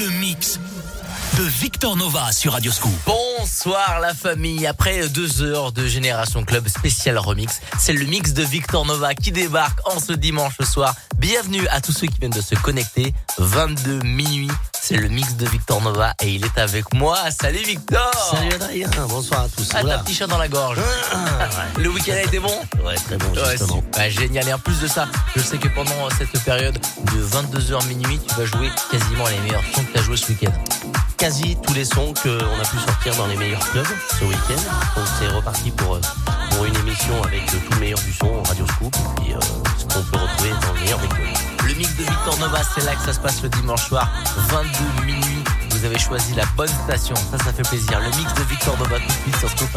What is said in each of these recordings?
le mix de Victor Nova sur Radio Scoop. Bonsoir la famille. Après deux heures de Génération Club spécial remix, c'est le mix de Victor Nova qui débarque en ce dimanche soir. Bienvenue à tous ceux qui viennent de se connecter. 22 minuit, c'est le mix de Victor Nova et il est avec moi. Salut Victor Salut Adrien, bonsoir à tous. Ah, Oula. t'as petit chat dans la gorge. Le week-end a été bon Ouais, très bon, Ouais, justement. Ouais, génial. Et en plus de ça, je sais que pendant cette période de 22h minuit, tu vas jouer quasiment les meilleurs sons que tu as joué ce week-end. Quasi tous les sons qu'on a pu sortir dans les meilleurs clubs ce week-end. Donc c'est reparti pour, euh, pour une émission avec euh, tout le meilleur du son, Radio Scoop, et euh, ce qu'on peut retrouver dans le meilleur des clubs. Mix de Victor Nova, c'est là que ça se passe le dimanche soir, 22 minuit. Vous avez choisi la bonne station, ça, ça fait plaisir. Le mix de Victor Nova tout de suite sur Scoop.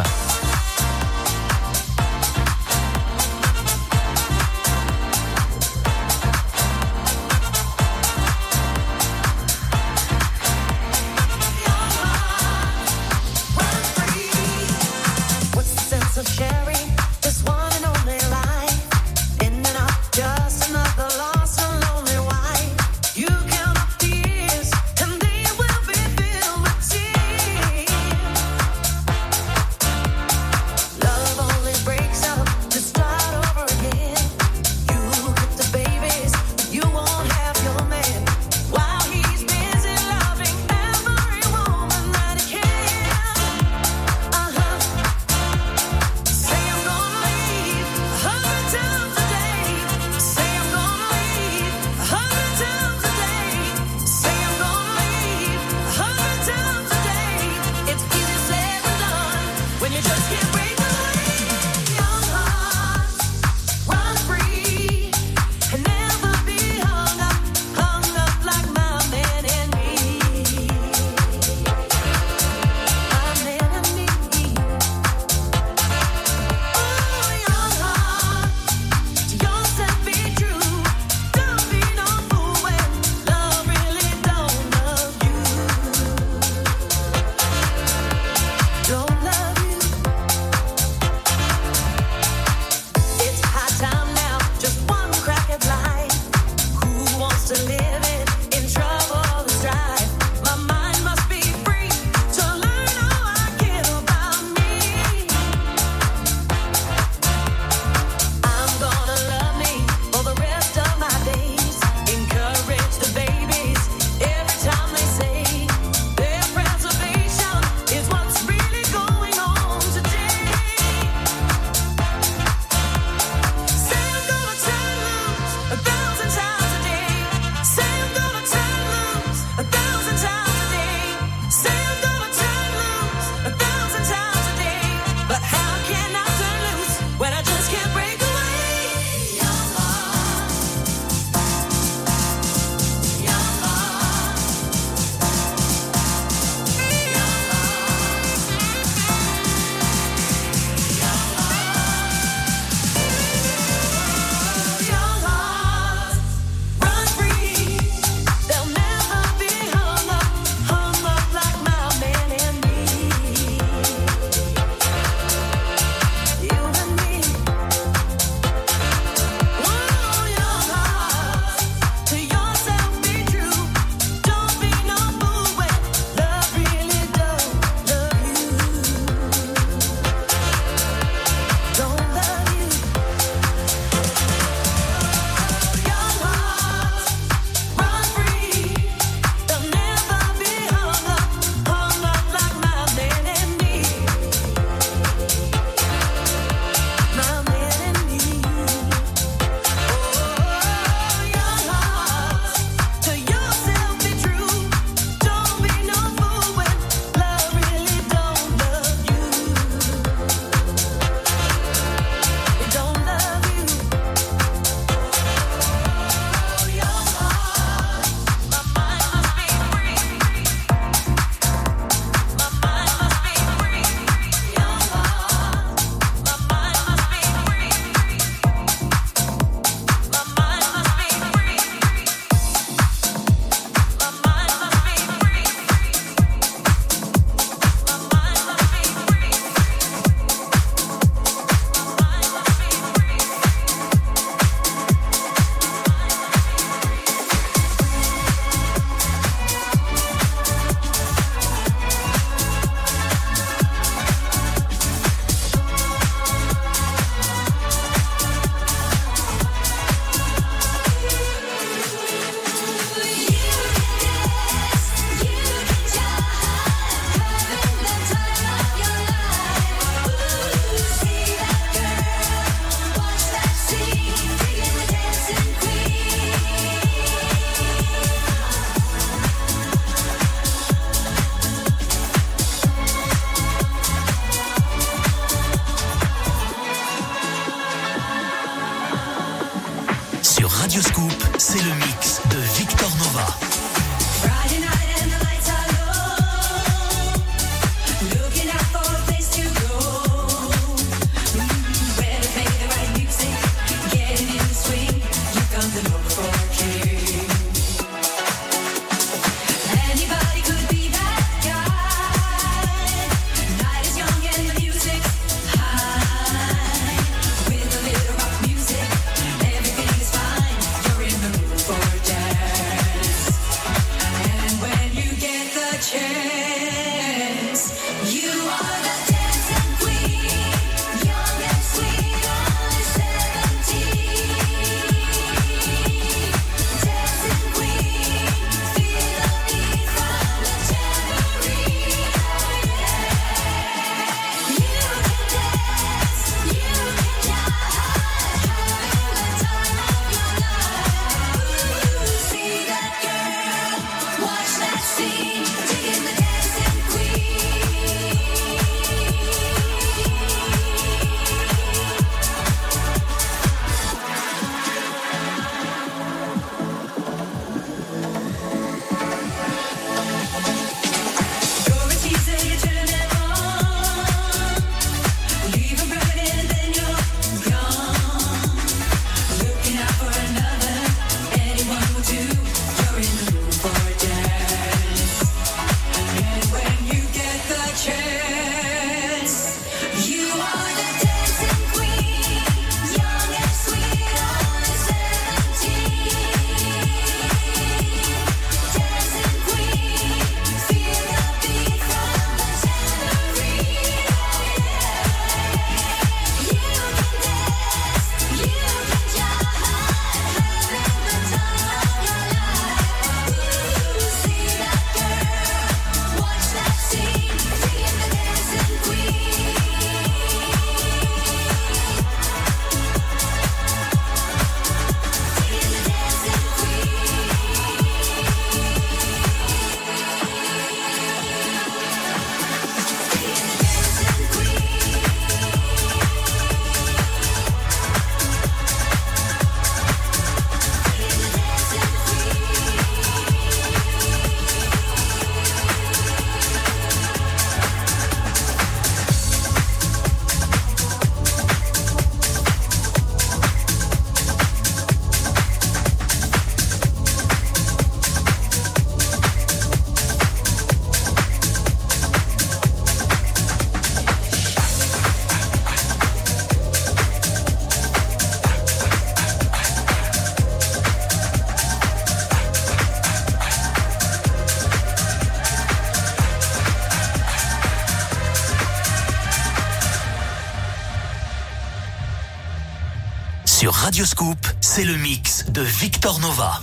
Radioscoop, c'est le mix de Victor Nova.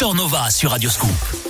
Victor Nova sur Radioscoop. Thank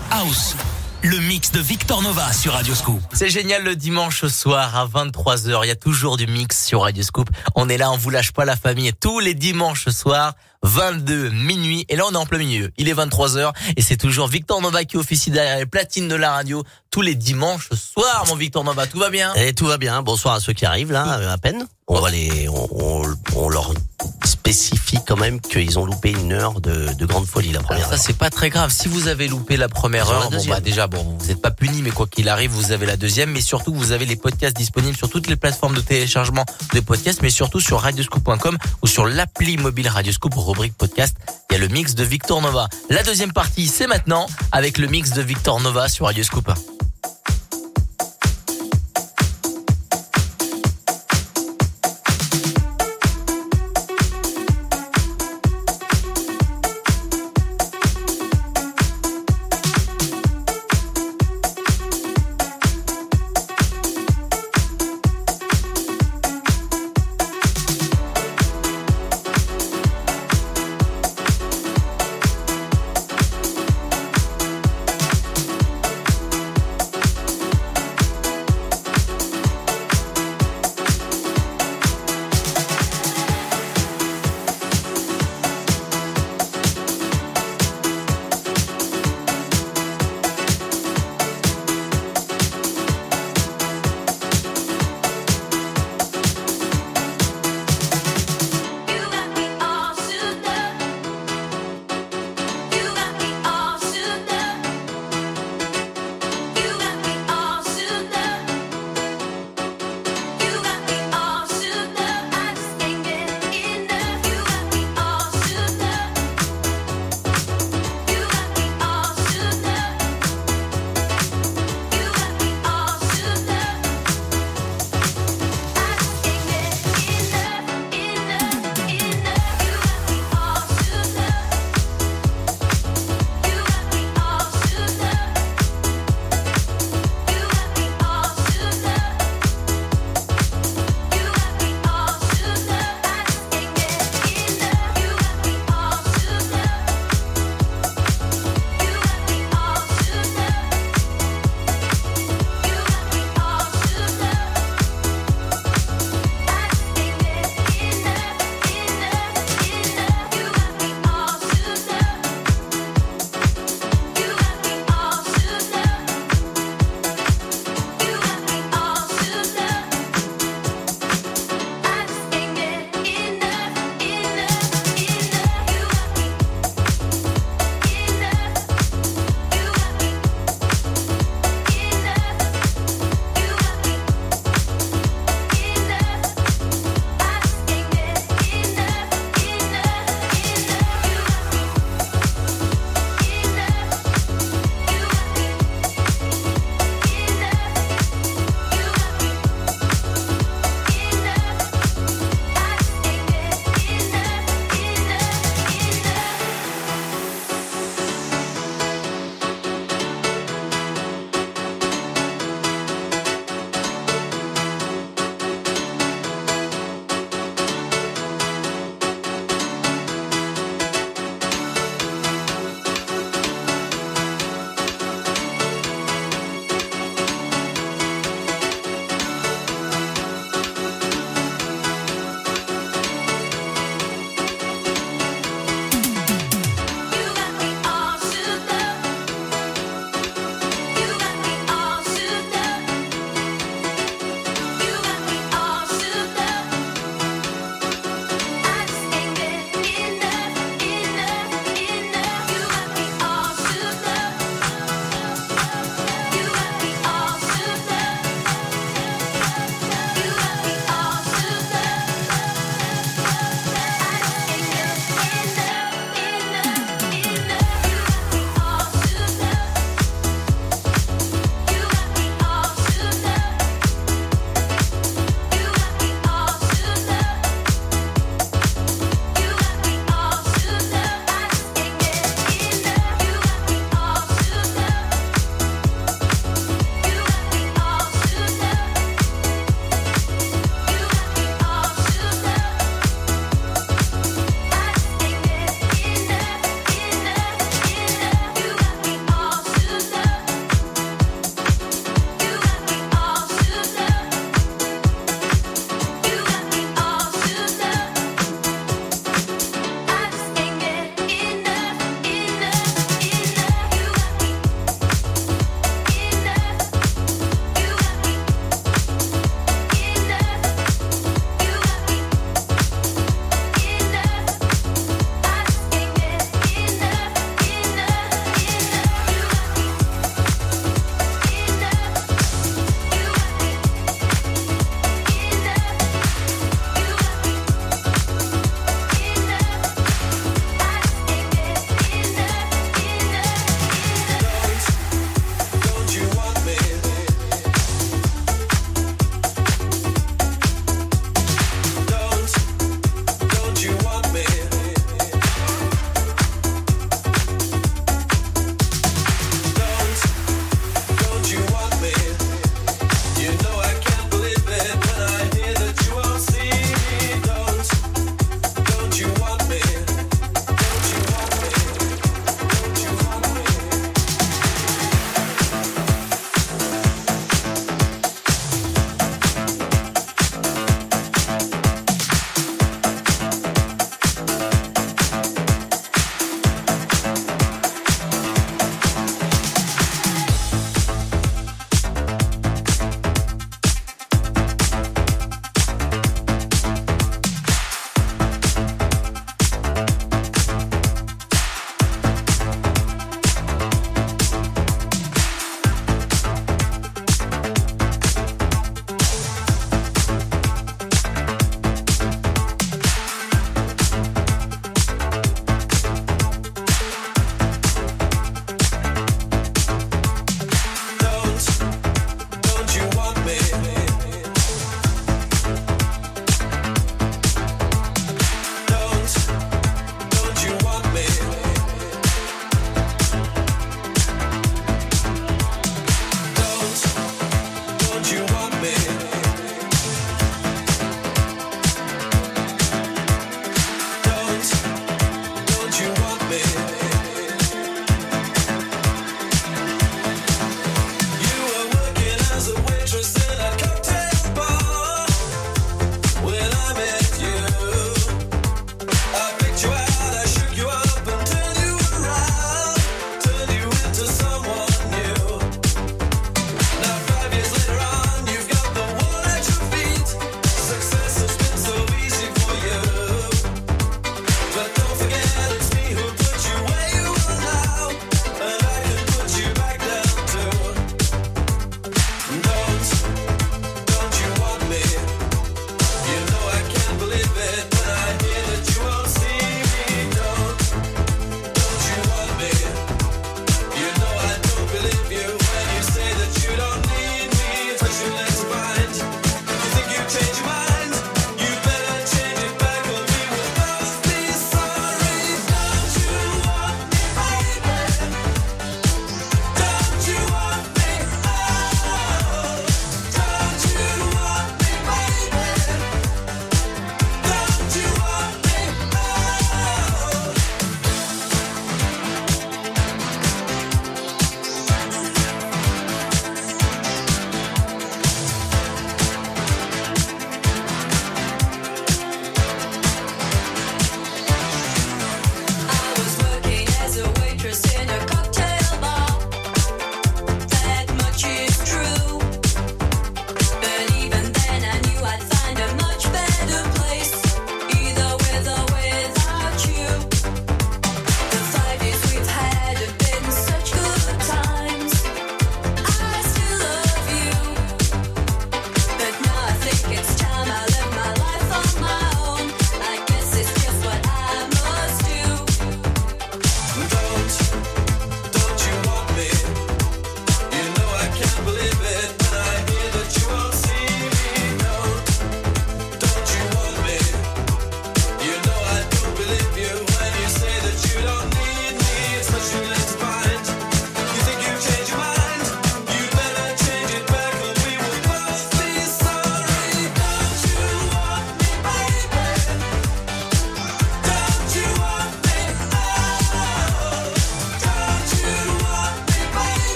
Victor Nova sur Radioscoop. C'est génial le dimanche soir à 23h. Il y a toujours du mix sur Radio Scoop. On est là, on vous lâche pas la famille. Tous les dimanches soirs, 22 minuit. Et là, on est en plein milieu. Il est 23h et c'est toujours Victor Nova qui officie derrière les platines de la radio tous les dimanches soirs, mon Victor Nova. Tout va bien? Et tout va bien. Bonsoir à ceux qui arrivent là, à peine. On va les, on, on, on leur spécifie quand même qu'ils ont loupé une heure de, de grande folie la première. Alors ça c'est pas très grave. Si vous avez loupé la première la heure, bon deuxième. bah déjà bon, vous n'êtes pas puni, mais quoi qu'il arrive, vous avez la deuxième. Mais surtout, vous avez les podcasts disponibles sur toutes les plateformes de téléchargement de podcasts, mais surtout sur radioscoop.com ou sur l'appli mobile Radioscoop podcast. Il y a le mix de Victor Nova. La deuxième partie, c'est maintenant avec le mix de Victor Nova sur Radioscoop.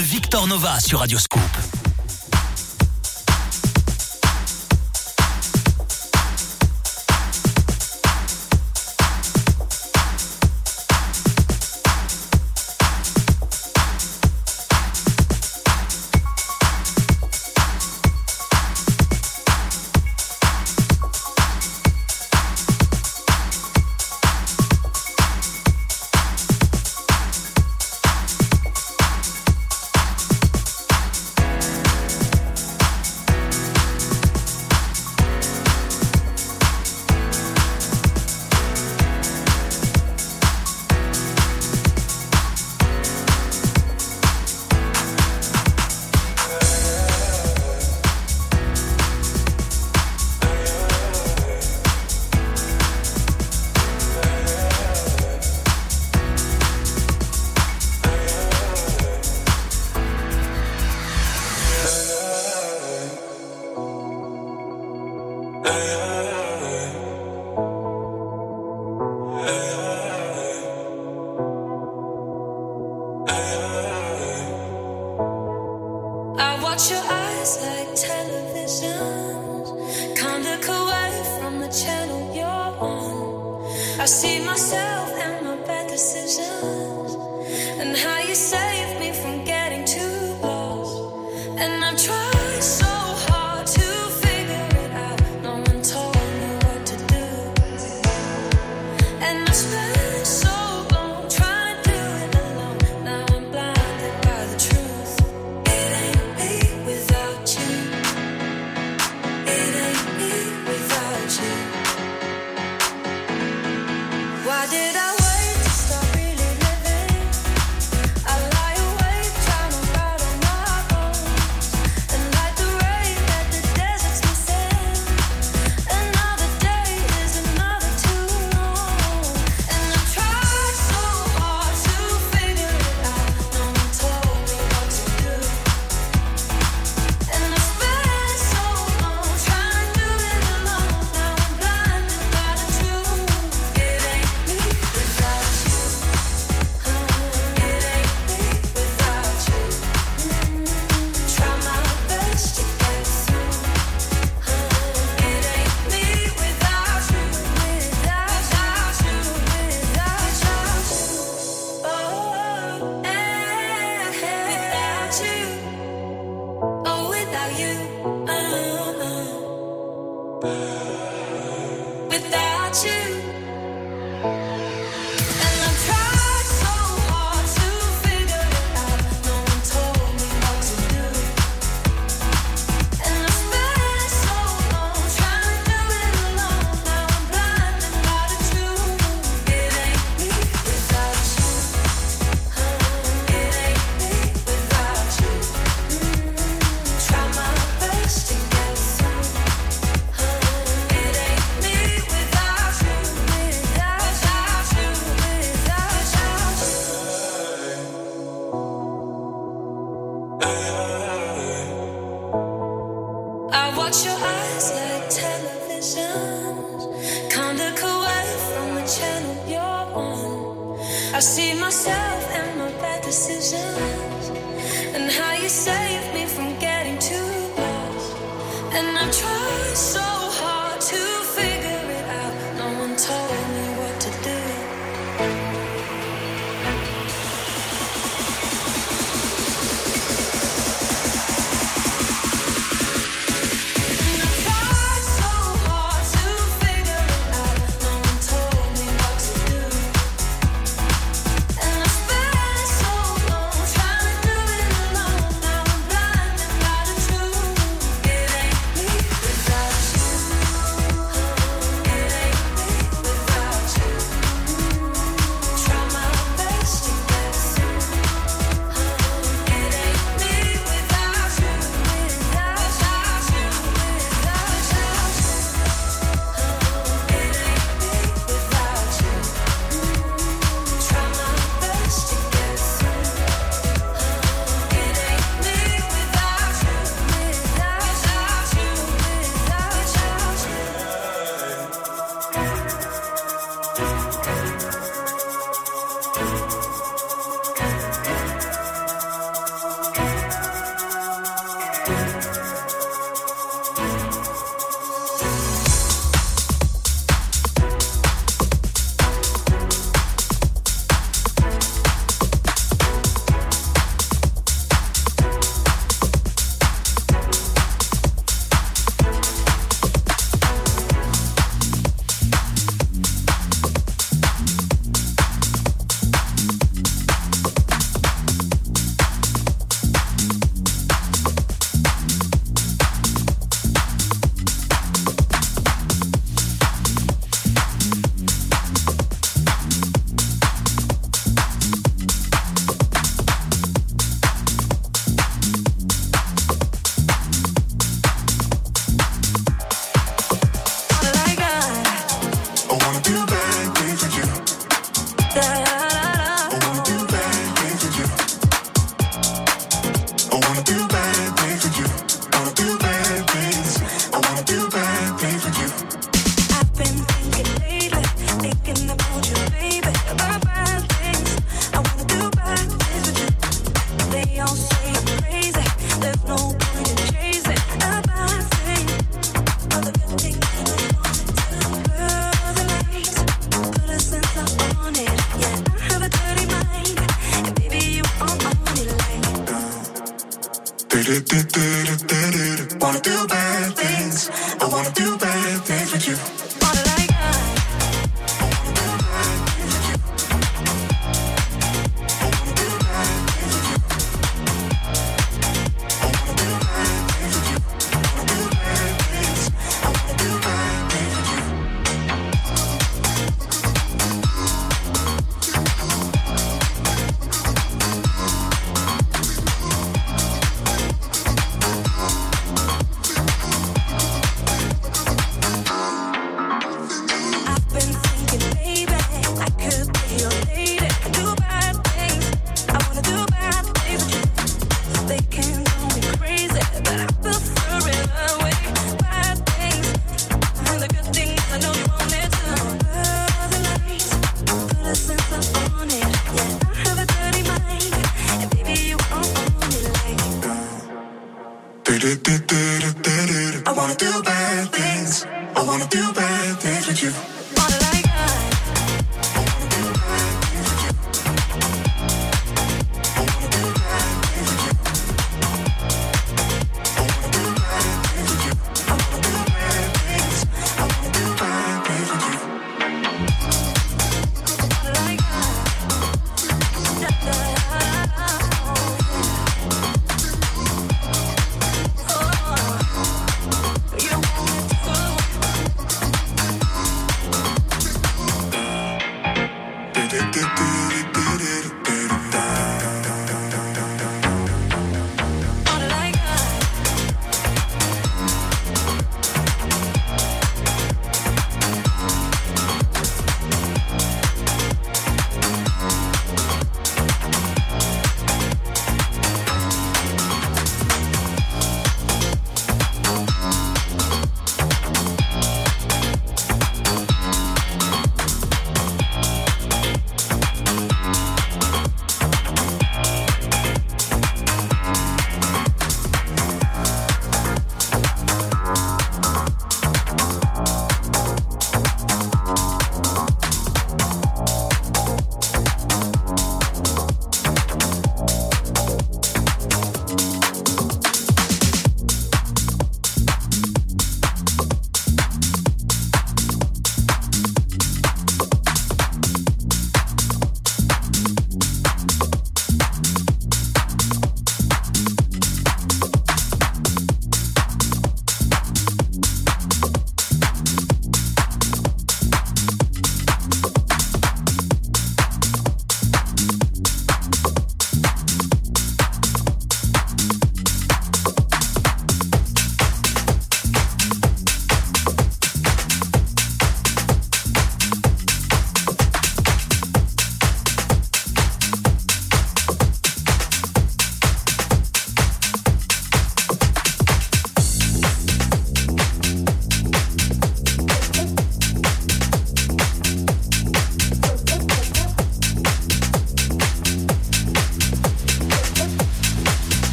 Victor Nova sur Radioscoop. I see myself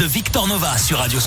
de Victor Nova sur Radio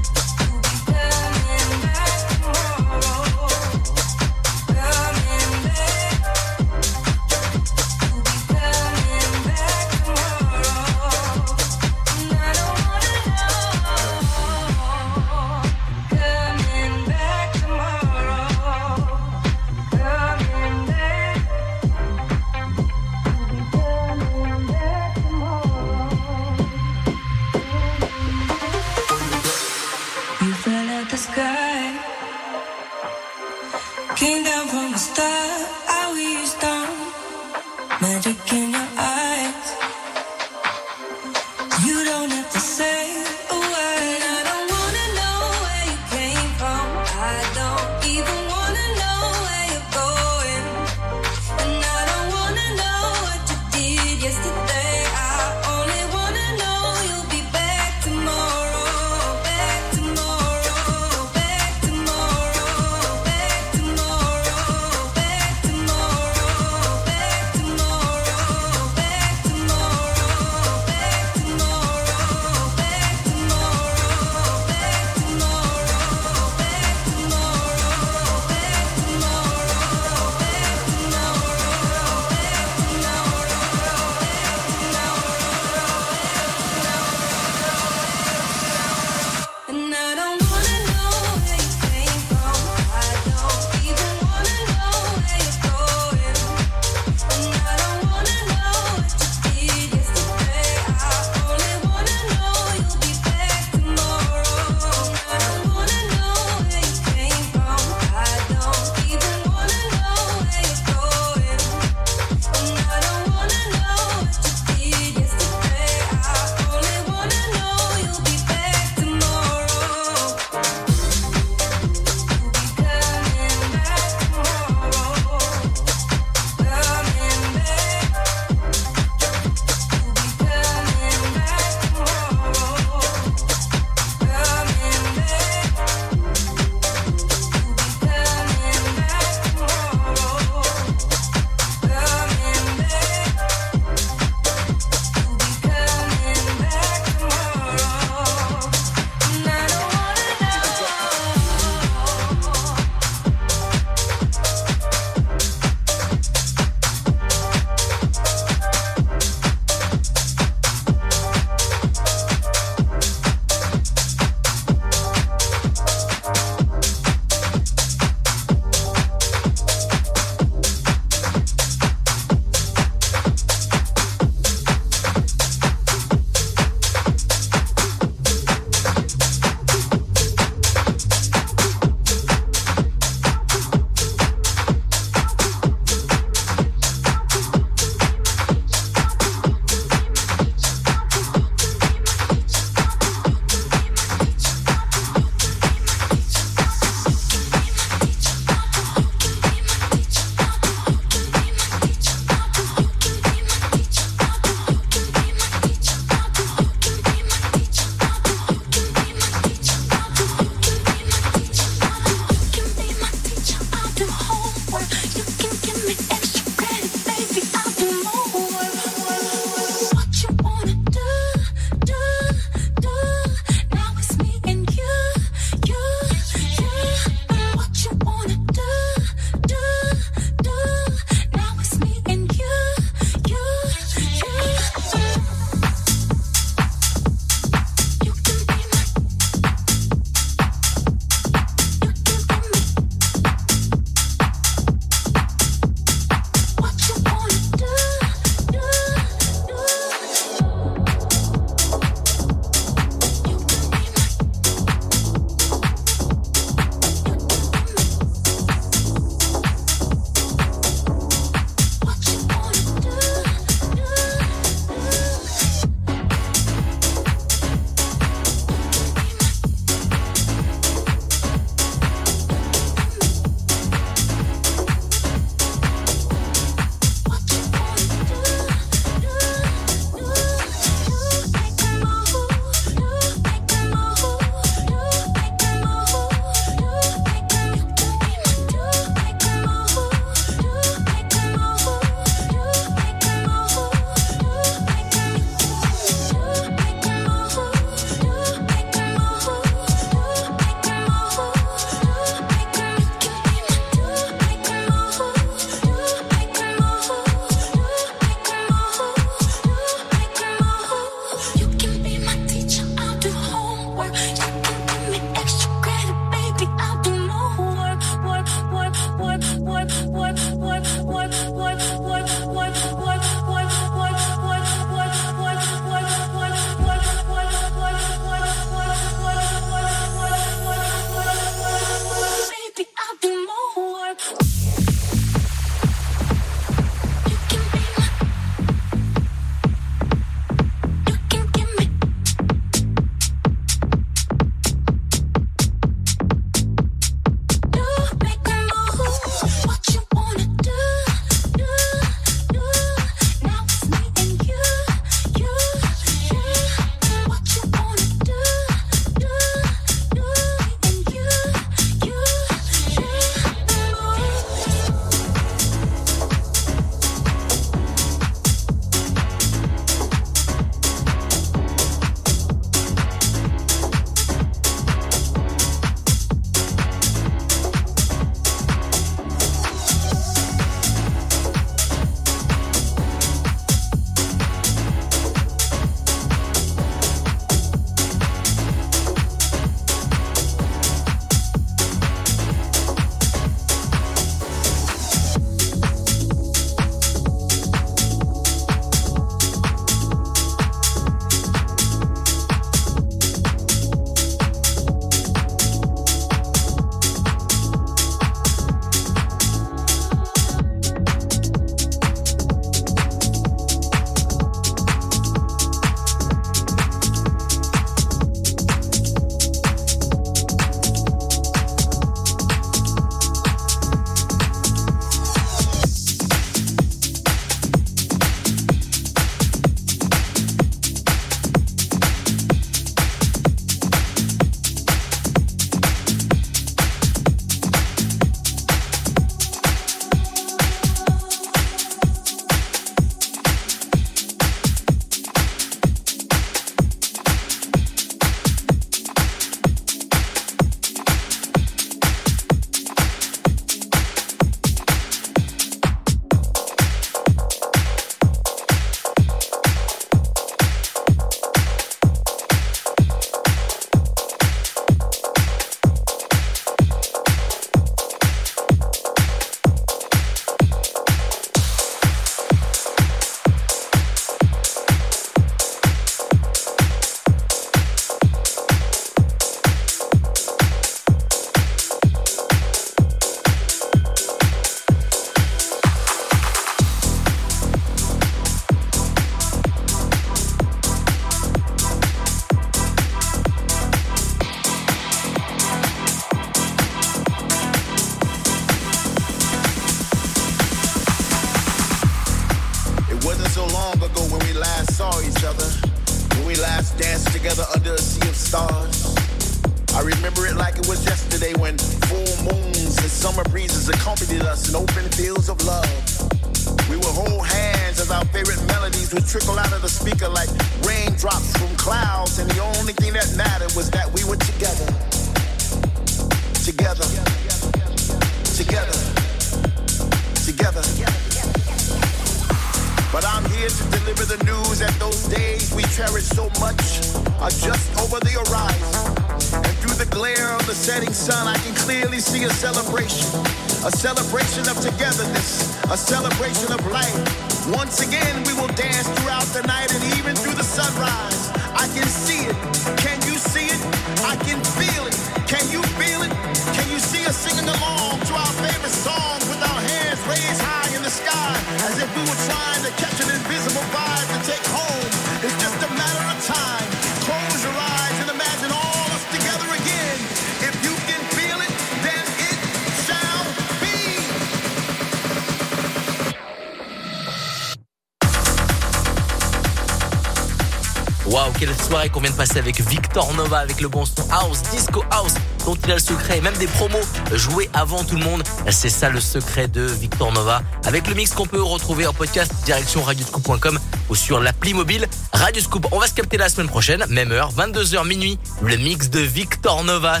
Victor Nova avec le bon son House, Disco House, dont il a le secret, même des promos joués avant tout le monde. C'est ça le secret de Victor Nova. Avec le mix qu'on peut retrouver en podcast direction radioscoop.com ou sur l'appli mobile Radioscoop. On va se capter la semaine prochaine, même heure, 22h minuit, le mix de Victor Nova.